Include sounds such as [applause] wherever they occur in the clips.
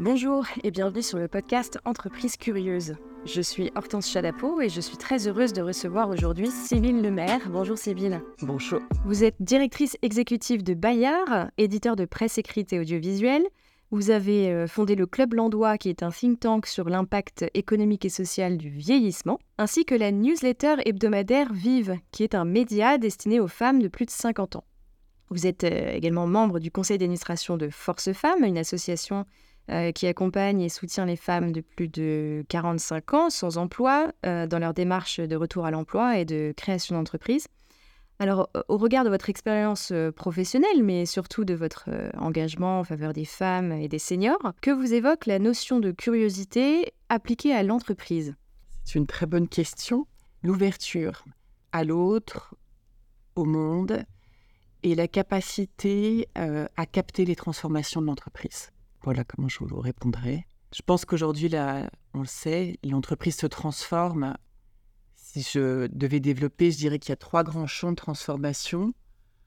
Bonjour et bienvenue sur le podcast Entreprise Curieuse. Je suis Hortense Chadapo et je suis très heureuse de recevoir aujourd'hui Sybille Lemaire. Bonjour Sybille. Bonjour. Vous êtes directrice exécutive de Bayard, éditeur de presse écrite et audiovisuelle. Vous avez euh, fondé le Club Landois, qui est un think tank sur l'impact économique et social du vieillissement, ainsi que la newsletter hebdomadaire Vive, qui est un média destiné aux femmes de plus de 50 ans. Vous êtes euh, également membre du conseil d'administration de Force Femmes, une association euh, qui accompagne et soutient les femmes de plus de 45 ans sans emploi euh, dans leur démarche de retour à l'emploi et de création d'entreprise. Alors, au regard de votre expérience euh, professionnelle, mais surtout de votre engagement en faveur des femmes et des seniors, que vous évoque la notion de curiosité appliquée à l'entreprise? C'est une très bonne question. L'ouverture à l'autre, au monde, et la capacité à capter les transformations de l'entreprise. Voilà comment je vous répondrai. Je pense qu'aujourd'hui, là, on le sait, l'entreprise se transforme. Si je devais développer, je dirais qu'il y a trois grands champs de transformation,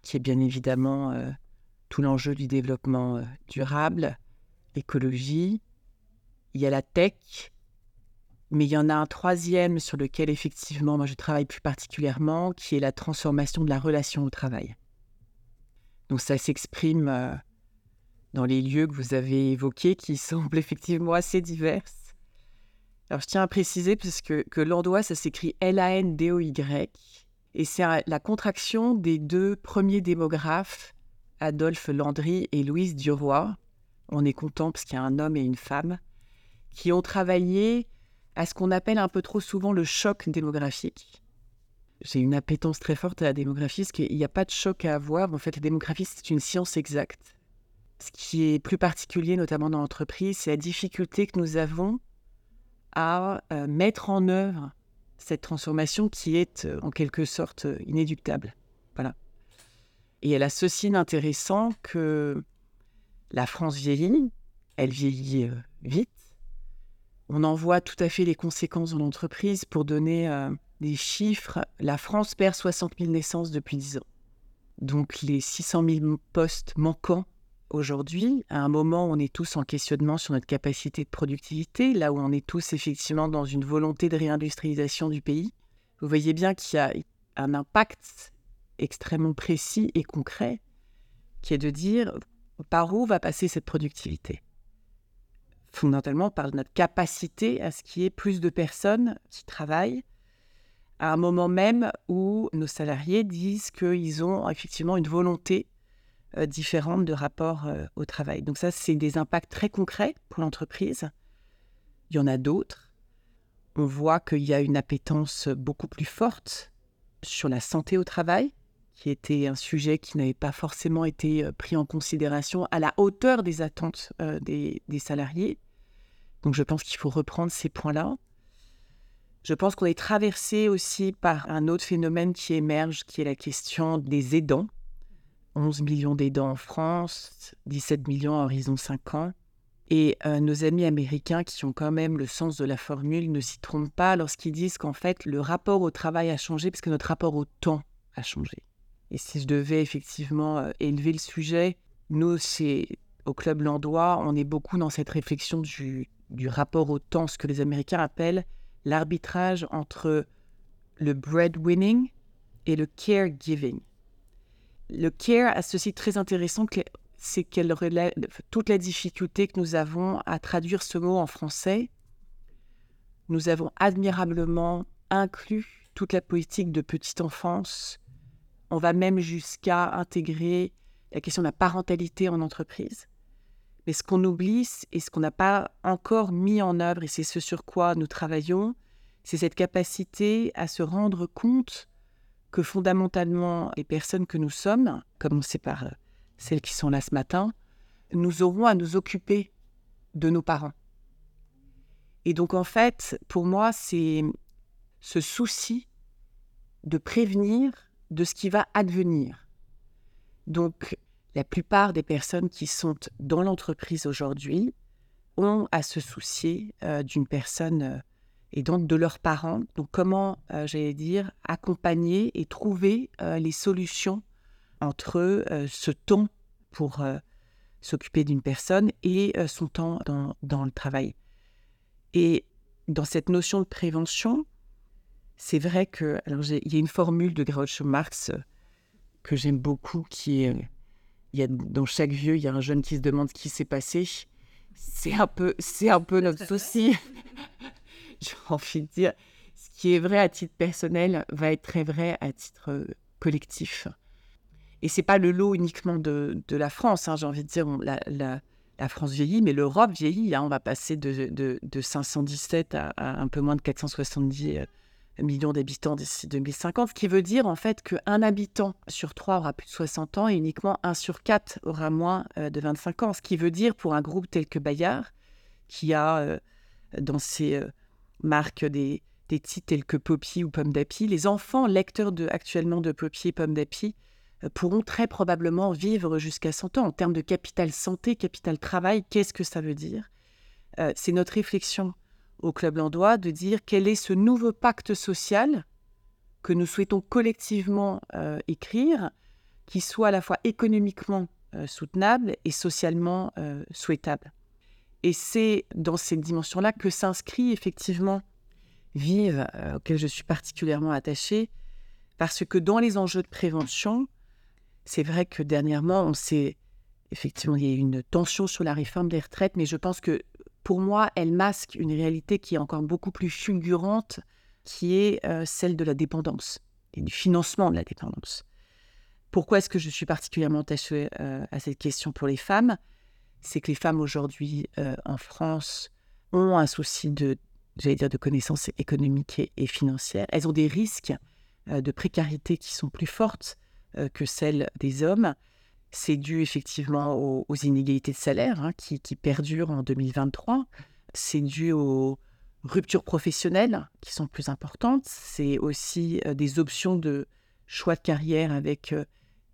qui est bien évidemment euh, tout l'enjeu du développement euh, durable, l'écologie. Il y a la tech, mais il y en a un troisième sur lequel effectivement moi je travaille plus particulièrement, qui est la transformation de la relation au travail. Donc ça s'exprime euh, dans les lieux que vous avez évoqués qui semblent [laughs] effectivement assez diverses. Alors je tiens à préciser parce que, que Landois, ça s'écrit L-A-N-D-O-Y et c'est la contraction des deux premiers démographes, Adolphe Landry et Louise Duroy. On est content parce qu'il y a un homme et une femme qui ont travaillé à ce qu'on appelle un peu trop souvent le choc démographique. J'ai une appétence très forte à la démographie parce qu'il n'y a pas de choc à avoir. En fait, la démographie, c'est une science exacte. Ce qui est plus particulier, notamment dans l'entreprise, c'est la difficulté que nous avons à euh, mettre en œuvre cette transformation qui est euh, en quelque sorte euh, inéductable. Voilà. Et elle a ceci d'intéressant que la France vieillit, elle vieillit vite. On en voit tout à fait les conséquences dans l'entreprise. Pour donner des chiffres, la France perd 60 000 naissances depuis 10 ans. Donc les 600 000 postes manquants aujourd'hui, à un moment où on est tous en questionnement sur notre capacité de productivité, là où on est tous effectivement dans une volonté de réindustrialisation du pays, vous voyez bien qu'il y a un impact extrêmement précis et concret qui est de dire par où va passer cette productivité? Fondamentalement par notre capacité à ce qu'il y ait plus de personnes qui travaillent à un moment même où nos salariés disent qu'ils ont effectivement une volonté différentes de rapport euh, au travail. Donc ça, c'est des impacts très concrets pour l'entreprise. Il y en a d'autres. On voit qu'il y a une appétence beaucoup plus forte sur la santé au travail, qui était un sujet qui n'avait pas forcément été euh, pris en considération à la hauteur des attentes des salariés. Donc je pense qu'il faut reprendre ces points-là. Je pense qu'on est traversé aussi par un autre phénomène qui émerge, qui est la question des aidants. 11 millions d'aidants en France, 17 millions à horizon 5 ans. Et euh, nos amis américains qui ont quand même le sens de la formule ne s'y trompent pas lorsqu'ils disent qu'en fait le rapport au travail a changé parce que notre rapport au temps a changé. Et si je devais effectivement euh, élever le sujet, nous, c'est au Club Landois, on est beaucoup dans cette réflexion du, du rapport au temps, ce que les Américains appellent l'arbitrage entre le breadwinning et le caregiving. Le care a ceci très intéressant, c'est qu'elle relève toute la difficulté que nous avons à traduire ce mot en français. Nous avons admirablement inclus toute la politique de petite enfance. On va même jusqu'à intégrer la question de la parentalité en entreprise. Mais ce qu'on oublie et ce qu'on n'a pas encore mis en œuvre, et c'est ce sur quoi nous travaillons, c'est cette capacité à se rendre compte que fondamentalement, les personnes que nous sommes, commencer par euh, celles qui sont là ce matin, nous aurons à nous occuper de nos parents. Et donc en fait, pour moi, c'est ce souci de prévenir de ce qui va advenir. Donc la plupart des personnes qui sont dans l'entreprise aujourd'hui ont à se soucier euh, d'une personne euh, et donc de leurs parents. Donc comment, euh, j'allais dire, accompagner et trouver euh, les solutions entre euh, ce temps pour s'occuper d'une personne et son temps dans, dans, le travail. Et dans cette notion de prévention, c'est vrai que alors il y a une formule de Groucho Marx que j'aime beaucoup qui est il y a, dans chaque vieux, il y a un jeune qui se demande ce qui s'est passé. C'est un peu, c'est un peu notre souci. [laughs] J'ai envie de dire, ce qui est vrai à titre personnel va être très vrai à titre euh, collectif. Et c'est pas le lot uniquement de, de la France. Hein, j'ai envie de dire, la, France vieillit, mais l'Europe vieillit. Hein, on va passer de, de, de 517 à, à, un peu moins de 470 millions d'habitants d'ici 2050, ce qui veut dire en fait qu'un habitant sur trois aura plus de 60 ans et uniquement un sur quatre aura moins euh, de 25 ans. Ce qui veut dire pour un groupe tel que Bayard, qui a euh, dans ses euh, marques des, des titres tels que Poppy ou Pomme d'Api, les enfants lecteurs de, actuellement de Poppy et Pomme d'Api pourront très probablement vivre jusqu'à 100 ans. En termes de capital santé, capital travail, qu'est-ce que ça veut dire? C'est notre réflexion au Club Landois de dire quel est ce nouveau pacte social que nous souhaitons collectivement euh, écrire, qui soit à la fois économiquement euh, soutenable et socialement euh, souhaitable. Et c'est dans cette dimension-là que s'inscrit effectivement Vive, auquel je suis particulièrement attachée, parce que dans les enjeux de prévention, c'est vrai que dernièrement, on sait effectivement, il y a une tension sur la réforme des retraites, mais je pense que pour moi, elle masque une réalité qui est encore beaucoup plus fulgurante, qui est euh, celle de la dépendance et du financement de la dépendance. Pourquoi est-ce que je suis particulièrement attachée euh, à cette question pour les femmes? C'est que les femmes aujourd'hui euh, en France ont un souci de, j'allais dire, de connaissances économiques et, financières. Elles ont des risques de précarité qui sont plus fortes que celles des hommes. C'est dû effectivement aux, inégalités de salaire hein, qui, perdurent en 2023. C'est dû aux ruptures professionnelles qui sont plus importantes. C'est aussi euh, des options de choix de carrière avec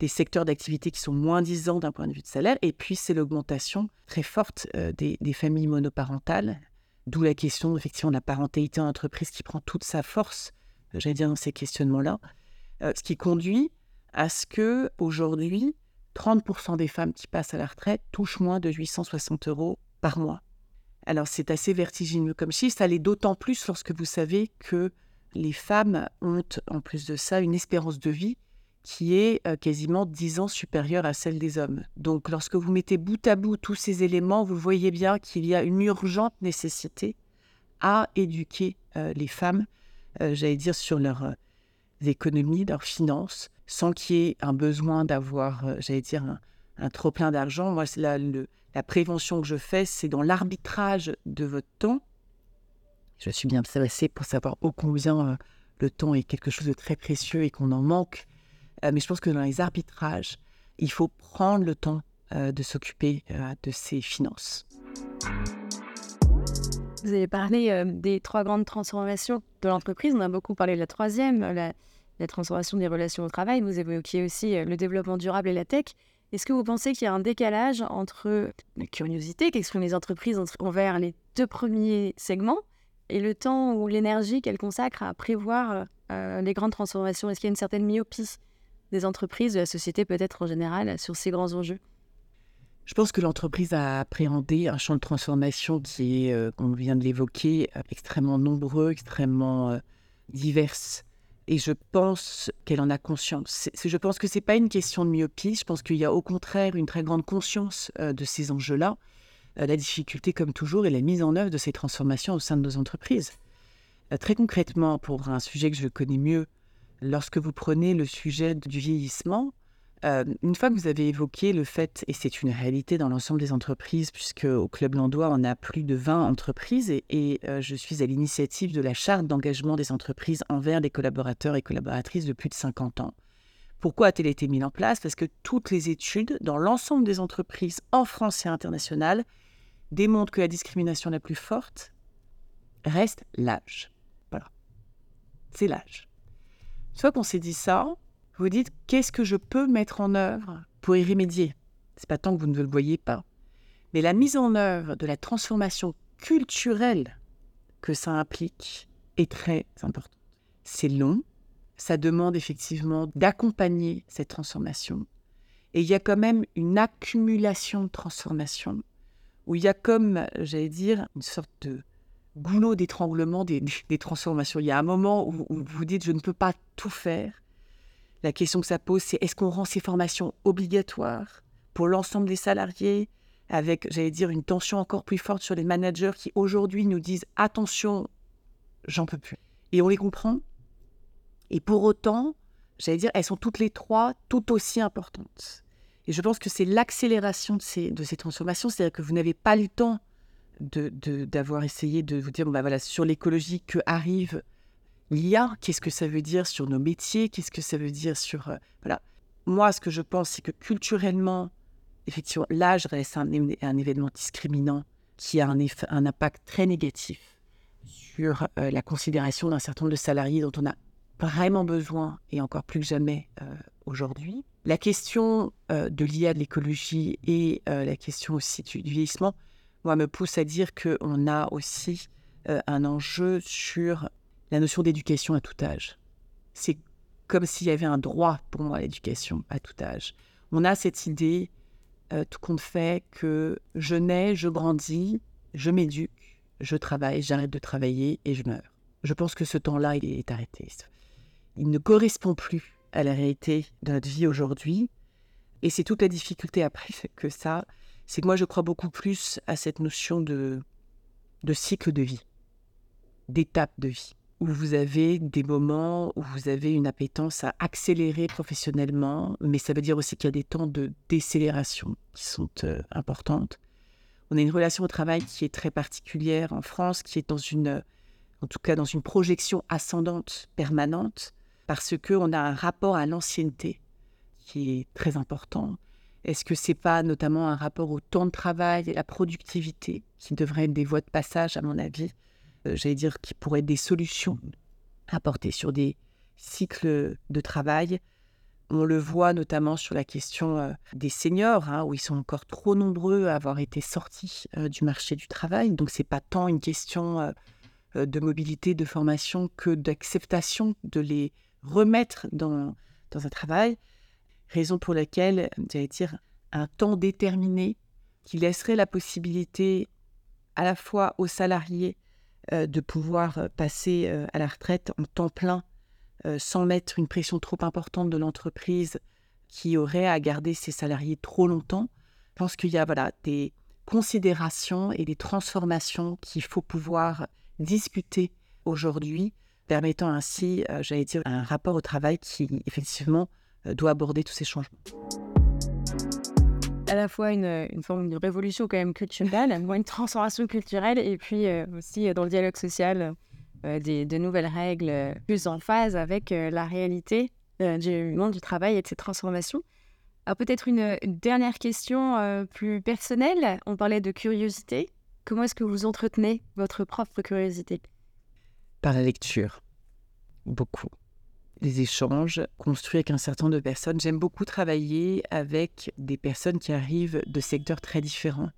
euh, des secteurs d'activité qui sont moins disants d'un point de vue de salaire. Et puis, c'est l'augmentation très forte euh, des, familles monoparentales, d'où la question effectivement de la parentalité en entreprise qui prend toute sa force, j'allais dire, dans ces questionnements-là. ce qui conduit à ce que aujourd'hui 30% des femmes qui passent à la retraite touchent moins de 860 euros par mois. Alors c'est assez vertigineux comme chiffre, ça l'est d'autant plus lorsque vous savez que les femmes ont en plus de ça une espérance de vie qui est euh, quasiment 10 ans supérieure à celle des hommes. Donc lorsque vous mettez bout à bout tous ces éléments, vous voyez bien qu'il y a une urgente nécessité à éduquer euh, les femmes, euh, j'allais dire, sur leurs économies, leurs finances, sans qu'il y ait un besoin d'avoir, j'allais dire, un, trop plein d'argent. Moi, la, la prévention que je fais, c'est dans l'arbitrage de votre temps. Je suis bien intéressée pour savoir ô combien le temps est quelque chose de très précieux et qu'on en manque. Euh, mais je pense que dans les arbitrages, il faut prendre le temps de s'occuper de ses finances. Vous avez parlé des trois grandes transformations de l'entreprise. On a beaucoup parlé de la troisième, la, transformation des relations au travail. Vous évoquiez aussi euh, le développement durable et la tech. Est-ce que vous pensez qu'il y a un décalage entre la curiosité qu'expriment les entreprises envers les deux premiers segments et le temps ou l'énergie qu'elles consacrent à prévoir euh, les grandes transformations? Est-ce qu'il y a une certaine myopie des entreprises, de la société peut-être en général, sur ces grands enjeux je pense que l'entreprise a appréhendé un champ de transformation qui est, euh, on vient de l'évoquer, extrêmement nombreux, extrêmement divers. Et je pense qu'elle en a conscience. je pense que ce n'est pas une question de myopie. Je pense qu'il y a au contraire une très grande conscience euh, de ces enjeux-là. Euh, la difficulté, comme toujours, est la mise en œuvre de ces transformations au sein de nos entreprises. Euh, très concrètement, pour un sujet que je connais mieux, lorsque vous prenez le sujet du vieillissement, euh, une fois que vous avez évoqué le fait, et c'est une réalité dans l'ensemble des entreprises, puisque au Club Landois, on a plus de 20 entreprises, et, euh, je suis à l'initiative de la charte d'engagement des entreprises envers les collaborateurs et collaboratrices de plus de 50 ans. Pourquoi a-t-elle été mise en place? Parce que toutes les études dans l'ensemble des entreprises en France et internationales démontrent que la discrimination la plus forte reste l'âge. Voilà. C'est l'âge. Une fois qu'on s'est dit ça, vous dites qu'est-ce que je peux mettre en œuvre pour y remédier? C'est pas tant que vous ne le voyez pas. Mais la mise en œuvre de la transformation culturelle que ça implique est très importante. C'est long, ça demande effectivement d'accompagner cette transformation. Et il y a quand même une accumulation de transformations où il y a comme, j'allais dire, une sorte de goulot d'étranglement des, transformations. Il y a un moment où, où vous dites, je ne peux pas tout faire. La question que ça pose, c'est est-ce qu'on rend ces formations obligatoires pour l'ensemble des salariés avec, j'allais dire, une tension encore plus forte sur les managers qui aujourd'hui nous disent attention, j'en peux plus. Et on les comprend. Et pour autant, j'allais dire, elles sont toutes les trois tout aussi importantes. Et je pense que c'est l'accélération de ces, de ces transformations, c'est-à-dire que vous n'avez pas le temps d'avoir de, essayé de vous dire, bah voilà, sur l'écologie, que arrive l'IA, qu'est-ce que ça veut dire sur nos métiers, qu'est-ce que ça veut dire sur... Euh, voilà. Moi, ce que je pense, c'est que culturellement, effectivement, l'âge reste un, un, événement discriminant qui a un, un impact très négatif sur euh, la considération d'un certain nombre de salariés dont on a vraiment besoin, et encore plus que jamais euh, aujourd'hui. La question de l'IA, de l'écologie et la question aussi du, vieillissement, moi, me pousse à dire qu'on a aussi un enjeu sur la notion d'éducation à tout âge. C'est comme s'il y avait un droit pour moi à l'éducation à tout âge. On a cette idée euh, tout compte fait que je nais, je grandis, je m'éduque, je travaille, j'arrête de travailler et je meurs. Je pense que ce temps-là, il est arrêté. Il ne correspond plus à la réalité de notre vie aujourd'hui. Et c'est toute la difficulté après que ça, c'est que moi je crois beaucoup plus à cette notion de, de cycle de vie, d'étape de vie où vous avez des moments où vous avez une appétence à accélérer professionnellement, mais ça veut dire aussi qu'il y a des temps de décélération qui sont euh, importantes. On a une relation au travail qui est très particulière en France, qui est dans une, en tout cas dans une projection ascendante permanente, parce que on a un rapport à l'ancienneté qui est très important. Est-ce que c'est pas notamment un rapport au temps de travail et la productivité qui devraient être des voies de passage, à mon avis, euh, j'allais dire, qui pourraient être des solutions apportées sur des cycles de travail? On le voit notamment sur la question euh, des seniors, hein, où ils sont encore trop nombreux à avoir été sortis euh, du marché du travail. Donc, ce n'est pas tant une question de mobilité, de formation, que d'acceptation de les remettre dans un travail. Raison pour laquelle, j'allais dire, un temps déterminé qui laisserait la possibilité à la fois aux salariés euh, de pouvoir euh, passer euh, à la retraite en temps plein sans mettre une pression trop importante de l'entreprise qui aurait à garder ses salariés trop longtemps. Je pense qu'il y a voilà, des considérations et des transformations qu'il faut pouvoir discuter aujourd'hui, permettant ainsi, j'allais dire, un rapport au travail qui, effectivement, doit aborder tous ces changements à la fois une, forme de révolution quand même culturelle, [laughs] une transformation culturelle, et puis euh, aussi euh, dans le dialogue social, euh, des, de nouvelles règles plus en phase avec la réalité du monde du travail et de ces transformations. Alors peut-être une, dernière question plus personnelle. On parlait de curiosité. Comment est-ce que vous entretenez votre propre curiosité? Par la lecture. Beaucoup les échanges construits avec un certain nombre de personnes. J'aime beaucoup travailler avec des personnes qui arrivent de secteurs très différents.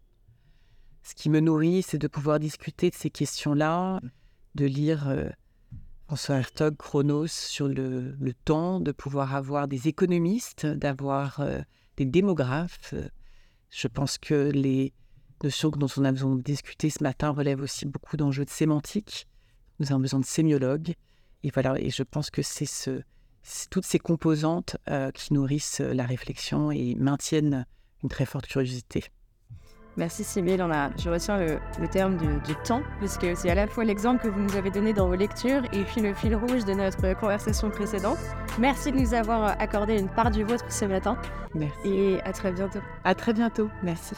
Ce qui me nourrit, c'est de pouvoir discuter de ces questions-là, de lire euh, François Hertog, Chronos sur le, temps, de pouvoir avoir des économistes, d'avoir euh, des démographes. Je pense que les notions dont on a besoin de discuter ce matin relèvent aussi beaucoup d'enjeux de sémantique. Nous avons besoin de sémiologues. Et voilà, et je pense que c'est ce, toutes ces composantes euh, qui nourrissent la réflexion et maintiennent une très forte curiosité. Merci Sybille, on a, je retiens le, terme du, temps, puisque c'est à la fois l'exemple que vous nous avez donné dans vos lectures et puis le fil rouge de notre conversation précédente. Merci de nous avoir accordé une part du vôtre ce matin. Merci. Et à très bientôt. À très bientôt, merci.